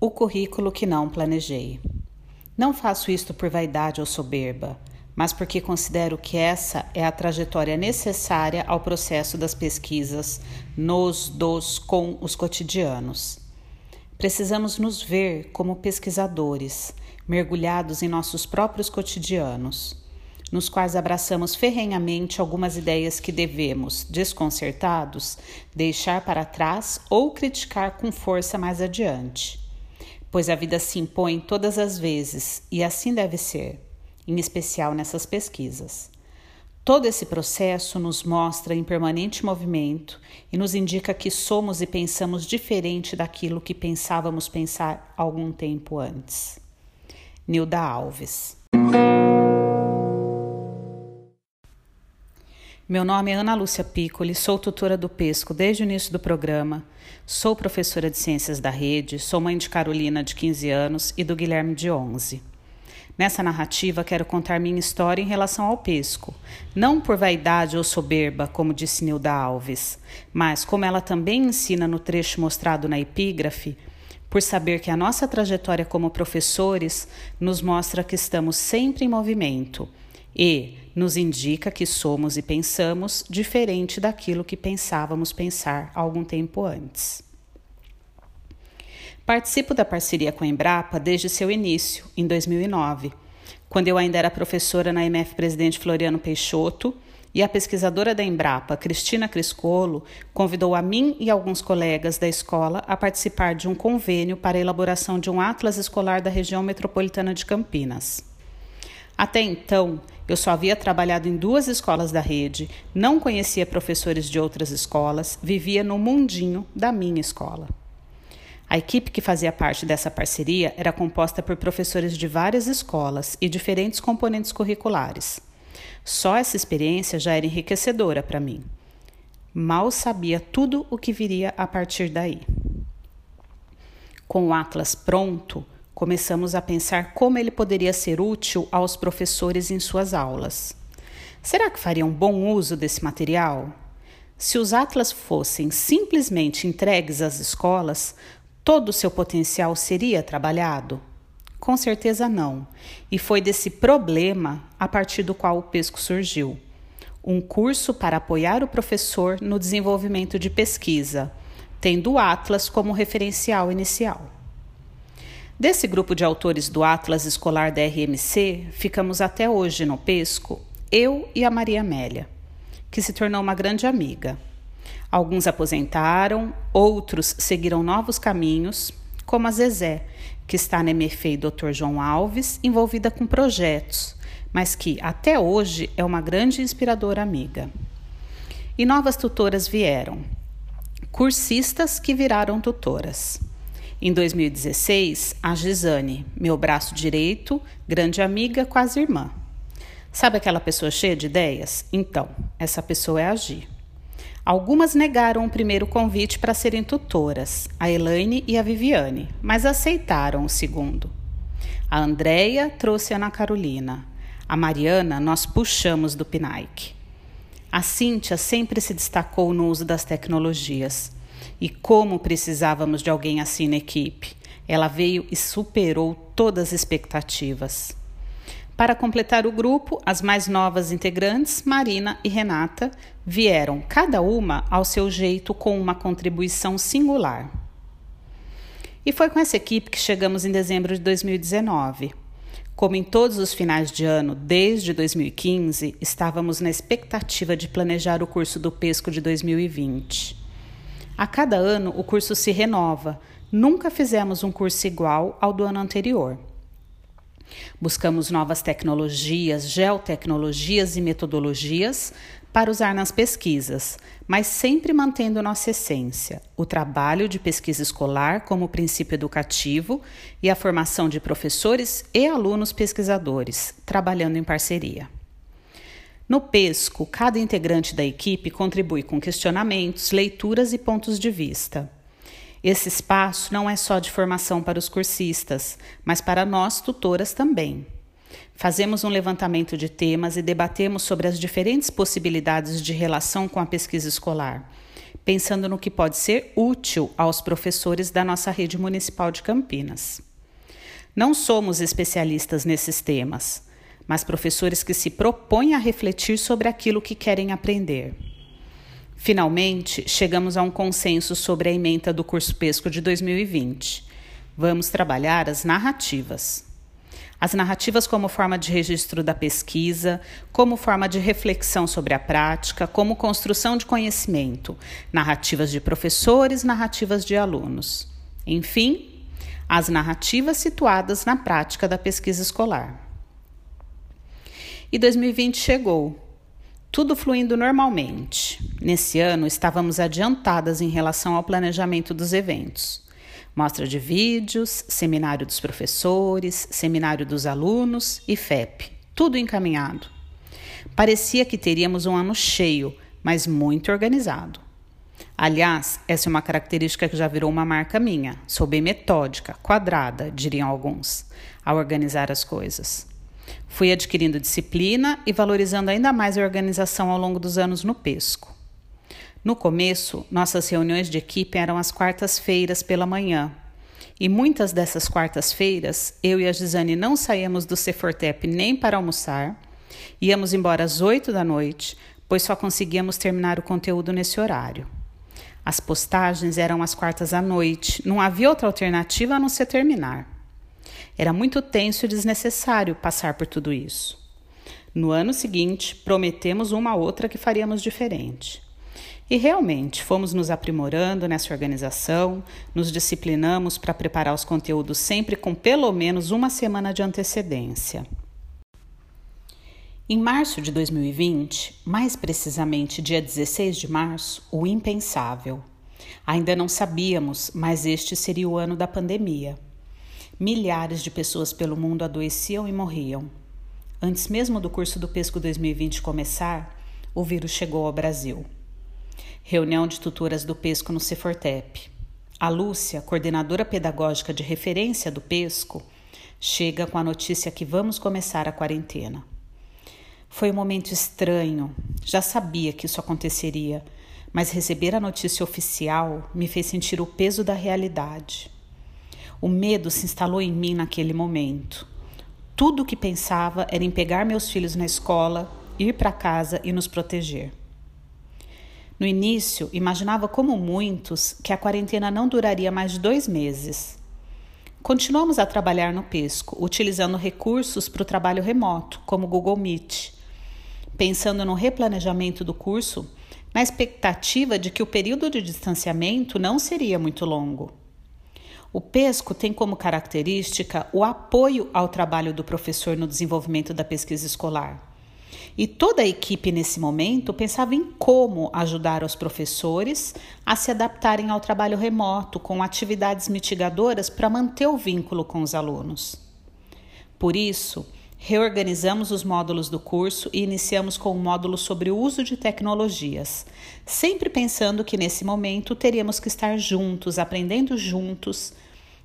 O currículo que não planejei. Não faço isto por vaidade ou soberba, mas porque considero que essa é a trajetória necessária ao processo das pesquisas nos, dos, com os cotidianos. Precisamos nos ver como pesquisadores, mergulhados em nossos próprios cotidianos, nos quais abraçamos ferrenhamente algumas ideias que devemos, desconcertados, deixar para trás ou criticar com força mais adiante pois a vida se impõe todas as vezes e assim deve ser, em especial nessas pesquisas. Todo esse processo nos mostra em permanente movimento e nos indica que somos e pensamos diferente daquilo que pensávamos pensar algum tempo antes. Nilda Alves. Meu nome é Ana Lúcia Piccoli, sou tutora do Pesco desde o início do programa, sou professora de Ciências da Rede, sou mãe de Carolina, de 15 anos, e do Guilherme, de 11. Nessa narrativa, quero contar minha história em relação ao pesco, não por vaidade ou soberba, como disse Nilda Alves, mas como ela também ensina no trecho mostrado na epígrafe, por saber que a nossa trajetória como professores nos mostra que estamos sempre em movimento e nos indica que somos e pensamos diferente daquilo que pensávamos pensar algum tempo antes. Participo da parceria com a Embrapa desde seu início, em 2009, quando eu ainda era professora na MF Presidente Floriano Peixoto e a pesquisadora da Embrapa, Cristina Criscolo, convidou a mim e alguns colegas da escola a participar de um convênio para a elaboração de um atlas escolar da região metropolitana de Campinas. Até então, eu só havia trabalhado em duas escolas da rede, não conhecia professores de outras escolas, vivia no mundinho da minha escola. A equipe que fazia parte dessa parceria era composta por professores de várias escolas e diferentes componentes curriculares. Só essa experiência já era enriquecedora para mim. Mal sabia tudo o que viria a partir daí. Com o Atlas pronto, começamos a pensar como ele poderia ser útil aos professores em suas aulas. Será que fariam bom uso desse material? Se os atlas fossem simplesmente entregues às escolas, todo o seu potencial seria trabalhado? Com certeza não. E foi desse problema a partir do qual o Pesco surgiu. Um curso para apoiar o professor no desenvolvimento de pesquisa, tendo o Atlas como referencial inicial. Desse grupo de autores do Atlas Escolar da RMC, ficamos até hoje no Pesco, eu e a Maria Amélia, que se tornou uma grande amiga. Alguns aposentaram, outros seguiram novos caminhos, como a Zezé, que está na MFE Dr. João Alves, envolvida com projetos, mas que até hoje é uma grande inspiradora amiga. E novas tutoras vieram, cursistas que viraram tutoras. Em 2016, a Gisane, meu braço direito, grande amiga, quase irmã. Sabe aquela pessoa cheia de ideias? Então, essa pessoa é a Gi. Algumas negaram o primeiro convite para serem tutoras, a Elaine e a Viviane, mas aceitaram o segundo. A Andrea trouxe a Ana Carolina. A Mariana nós puxamos do PNAIC. A Cíntia sempre se destacou no uso das tecnologias. E como precisávamos de alguém assim na equipe. Ela veio e superou todas as expectativas. Para completar o grupo, as mais novas integrantes, Marina e Renata, vieram, cada uma ao seu jeito, com uma contribuição singular. E foi com essa equipe que chegamos em dezembro de 2019. Como em todos os finais de ano, desde 2015, estávamos na expectativa de planejar o curso do Pesco de 2020. A cada ano, o curso se renova. Nunca fizemos um curso igual ao do ano anterior. Buscamos novas tecnologias, geotecnologias e metodologias para usar nas pesquisas, mas sempre mantendo nossa essência, o trabalho de pesquisa escolar como princípio educativo e a formação de professores e alunos pesquisadores, trabalhando em parceria. No PESCO, cada integrante da equipe contribui com questionamentos, leituras e pontos de vista. Esse espaço não é só de formação para os cursistas, mas para nós tutoras também. Fazemos um levantamento de temas e debatemos sobre as diferentes possibilidades de relação com a pesquisa escolar, pensando no que pode ser útil aos professores da nossa rede municipal de Campinas. Não somos especialistas nesses temas, mas professores que se propõem a refletir sobre aquilo que querem aprender. Finalmente, chegamos a um consenso sobre a ementa do curso Pesco de 2020. Vamos trabalhar as narrativas. As narrativas como forma de registro da pesquisa, como forma de reflexão sobre a prática, como construção de conhecimento, narrativas de professores, narrativas de alunos. Enfim, as narrativas situadas na prática da pesquisa escolar. E 2020 chegou, tudo fluindo normalmente. Nesse ano, estávamos adiantadas em relação ao planejamento dos eventos. Mostra de vídeos, seminário dos professores, seminário dos alunos e FEP, tudo encaminhado. Parecia que teríamos um ano cheio, mas muito organizado. Aliás, essa é uma característica que já virou uma marca minha. Sou bem metódica, quadrada, diriam alguns, ao organizar as coisas. Fui adquirindo disciplina e valorizando ainda mais a organização ao longo dos anos no pesco. No começo, nossas reuniões de equipe eram às quartas-feiras pela manhã. E muitas dessas quartas-feiras, eu e a Gisane não saíamos do Cefortep nem para almoçar, íamos embora às oito da noite, pois só conseguíamos terminar o conteúdo nesse horário. As postagens eram às quartas à noite, não havia outra alternativa a não ser terminar. Era muito tenso e desnecessário passar por tudo isso. No ano seguinte, prometemos uma outra que faríamos diferente. E realmente fomos nos aprimorando nessa organização, nos disciplinamos para preparar os conteúdos sempre com pelo menos uma semana de antecedência. Em março de 2020, mais precisamente dia 16 de março, o impensável. Ainda não sabíamos, mas este seria o ano da pandemia. Milhares de pessoas pelo mundo adoeciam e morriam. Antes mesmo do curso do Pesco 2020 começar, o vírus chegou ao Brasil. Reunião de tutoras do Pesco no Cefortep. A Lúcia, coordenadora pedagógica de referência do Pesco, chega com a notícia que vamos começar a quarentena. Foi um momento estranho. Já sabia que isso aconteceria, mas receber a notícia oficial me fez sentir o peso da realidade. O medo se instalou em mim naquele momento. Tudo o que pensava era em pegar meus filhos na escola, ir para casa e nos proteger. No início, imaginava, como muitos, que a quarentena não duraria mais de dois meses. Continuamos a trabalhar no Pesco, utilizando recursos para o trabalho remoto, como Google Meet pensando no replanejamento do curso, na expectativa de que o período de distanciamento não seria muito longo. O PESCO tem como característica o apoio ao trabalho do professor no desenvolvimento da pesquisa escolar. E toda a equipe nesse momento pensava em como ajudar os professores a se adaptarem ao trabalho remoto com atividades mitigadoras para manter o vínculo com os alunos. Por isso, Reorganizamos os módulos do curso e iniciamos com o um módulo sobre o uso de tecnologias, sempre pensando que nesse momento teríamos que estar juntos, aprendendo juntos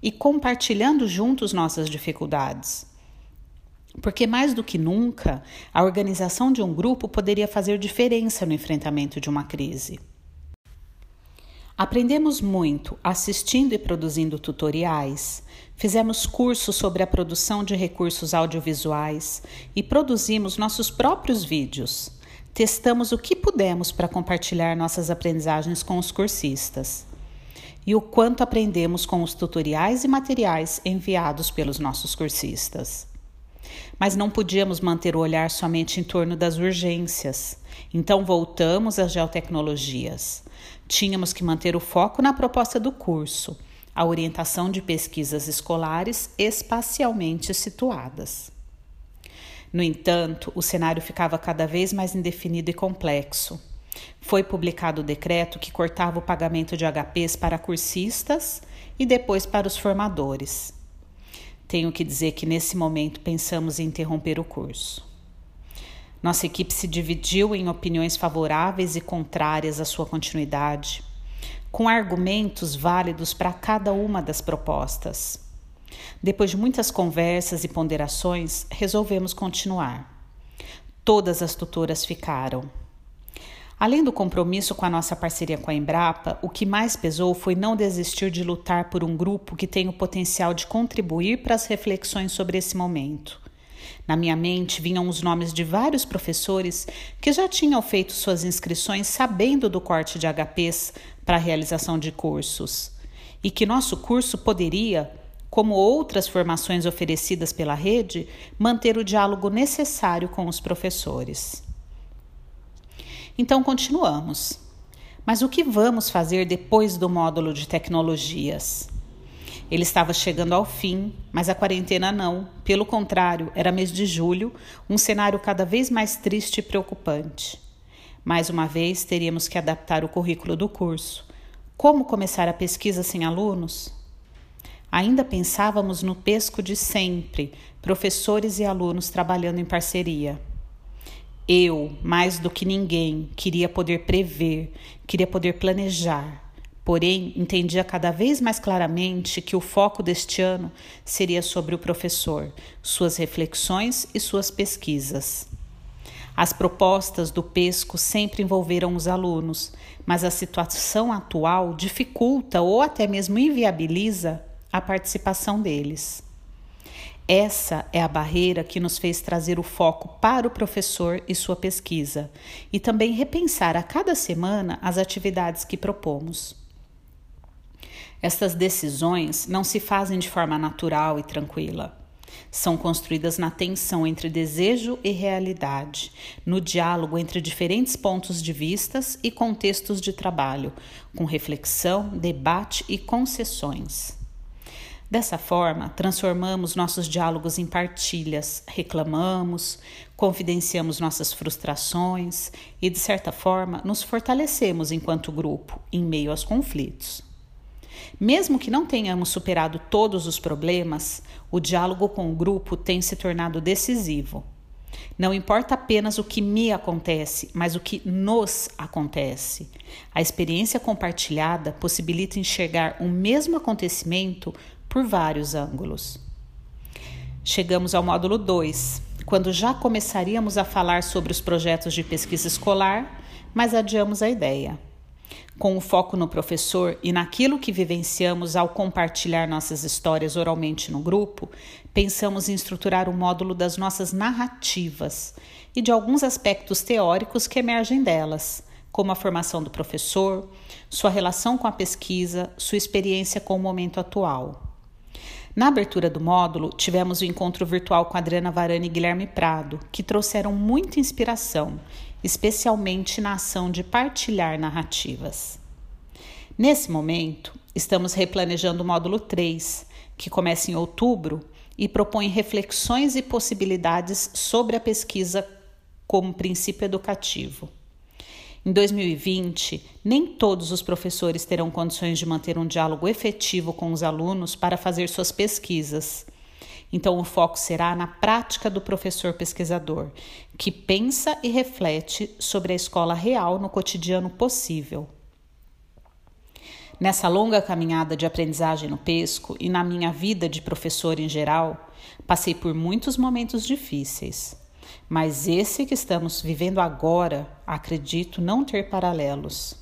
e compartilhando juntos nossas dificuldades. Porque mais do que nunca, a organização de um grupo poderia fazer diferença no enfrentamento de uma crise. Aprendemos muito assistindo e produzindo tutoriais, fizemos cursos sobre a produção de recursos audiovisuais e produzimos nossos próprios vídeos. Testamos o que pudemos para compartilhar nossas aprendizagens com os cursistas. E o quanto aprendemos com os tutoriais e materiais enviados pelos nossos cursistas. Mas não podíamos manter o olhar somente em torno das urgências. Então voltamos às geotecnologias. Tínhamos que manter o foco na proposta do curso, a orientação de pesquisas escolares espacialmente situadas. No entanto, o cenário ficava cada vez mais indefinido e complexo. Foi publicado o decreto que cortava o pagamento de HPs para cursistas e depois para os formadores. Tenho que dizer que nesse momento pensamos em interromper o curso. Nossa equipe se dividiu em opiniões favoráveis e contrárias à sua continuidade, com argumentos válidos para cada uma das propostas. Depois de muitas conversas e ponderações, resolvemos continuar. Todas as tutoras ficaram. Além do compromisso com a nossa parceria com a Embrapa, o que mais pesou foi não desistir de lutar por um grupo que tem o potencial de contribuir para as reflexões sobre esse momento. Na minha mente vinham os nomes de vários professores que já tinham feito suas inscrições sabendo do corte de HPs para a realização de cursos, e que nosso curso poderia, como outras formações oferecidas pela rede, manter o diálogo necessário com os professores. Então continuamos. Mas o que vamos fazer depois do módulo de tecnologias? Ele estava chegando ao fim, mas a quarentena não. Pelo contrário, era mês de julho, um cenário cada vez mais triste e preocupante. Mais uma vez, teríamos que adaptar o currículo do curso. Como começar a pesquisa sem alunos? Ainda pensávamos no pesco de sempre, professores e alunos trabalhando em parceria. Eu, mais do que ninguém, queria poder prever, queria poder planejar. Porém, entendia cada vez mais claramente que o foco deste ano seria sobre o professor, suas reflexões e suas pesquisas. As propostas do PESCO sempre envolveram os alunos, mas a situação atual dificulta ou até mesmo inviabiliza a participação deles. Essa é a barreira que nos fez trazer o foco para o professor e sua pesquisa, e também repensar a cada semana as atividades que propomos. Estas decisões não se fazem de forma natural e tranquila. São construídas na tensão entre desejo e realidade, no diálogo entre diferentes pontos de vistas e contextos de trabalho, com reflexão, debate e concessões. Dessa forma, transformamos nossos diálogos em partilhas, reclamamos, confidenciamos nossas frustrações e, de certa forma, nos fortalecemos enquanto grupo em meio aos conflitos. Mesmo que não tenhamos superado todos os problemas, o diálogo com o grupo tem se tornado decisivo. Não importa apenas o que me acontece, mas o que nos acontece. A experiência compartilhada possibilita enxergar o mesmo acontecimento por vários ângulos. Chegamos ao módulo 2, quando já começaríamos a falar sobre os projetos de pesquisa escolar, mas adiamos a ideia. Com o foco no professor e naquilo que vivenciamos ao compartilhar nossas histórias oralmente no grupo, pensamos em estruturar o módulo das nossas narrativas e de alguns aspectos teóricos que emergem delas, como a formação do professor, sua relação com a pesquisa, sua experiência com o momento atual. Na abertura do módulo, tivemos o um encontro virtual com Adriana Varane e Guilherme Prado, que trouxeram muita inspiração, especialmente na ação de partilhar narrativas. Nesse momento, estamos replanejando o módulo 3, que começa em outubro e propõe reflexões e possibilidades sobre a pesquisa como princípio educativo. Em 2020, nem todos os professores terão condições de manter um diálogo efetivo com os alunos para fazer suas pesquisas. Então, o foco será na prática do professor pesquisador, que pensa e reflete sobre a escola real no cotidiano possível. Nessa longa caminhada de aprendizagem no pesco e na minha vida de professor em geral, passei por muitos momentos difíceis. Mas esse que estamos vivendo agora, acredito não ter paralelos.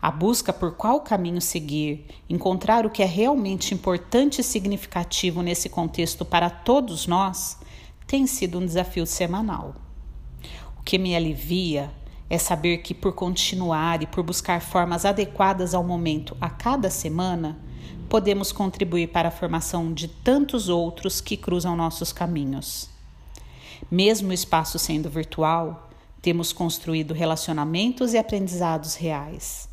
A busca por qual caminho seguir, encontrar o que é realmente importante e significativo nesse contexto para todos nós, tem sido um desafio semanal. O que me alivia é saber que, por continuar e por buscar formas adequadas ao momento a cada semana, podemos contribuir para a formação de tantos outros que cruzam nossos caminhos. Mesmo o espaço sendo virtual, temos construído relacionamentos e aprendizados reais.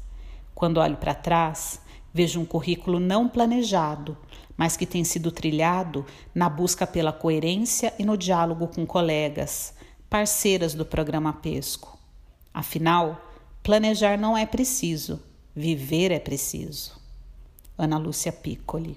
Quando olho para trás, vejo um currículo não planejado, mas que tem sido trilhado na busca pela coerência e no diálogo com colegas, parceiras do programa Pesco. Afinal, planejar não é preciso, viver é preciso. Ana Lúcia Piccoli